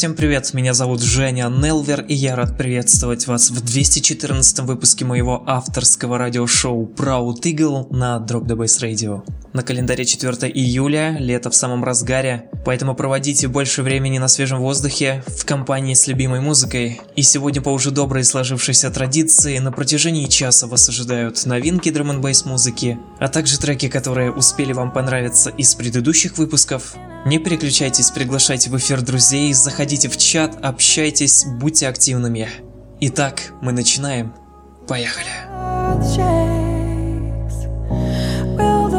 Всем привет, меня зовут Женя Нелвер, и я рад приветствовать вас в 214 выпуске моего авторского радиошоу Proud Eagle на Drop the Bass Radio. На календаре 4 июля, лето в самом разгаре, поэтому проводите больше времени на свежем воздухе в компании с любимой музыкой. И сегодня по уже доброй сложившейся традиции на протяжении часа вас ожидают новинки драм н музыки, а также треки, которые успели вам понравиться из предыдущих выпусков. Не переключайтесь, приглашайте в эфир друзей, заходите в чат, общайтесь, будьте активными. Итак, мы начинаем. Поехали. shakes. Will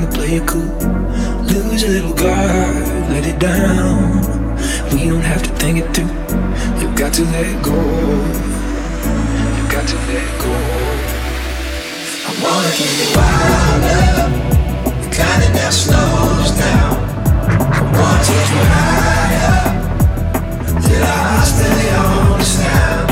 How to play it cool. Lose a little guard, let it down. We don't have to think it through. You've got to let go. You've got to let go. I wanna get it wilder, the kind that never slows down. I wanna take you higher, till our hearts stay on the sound.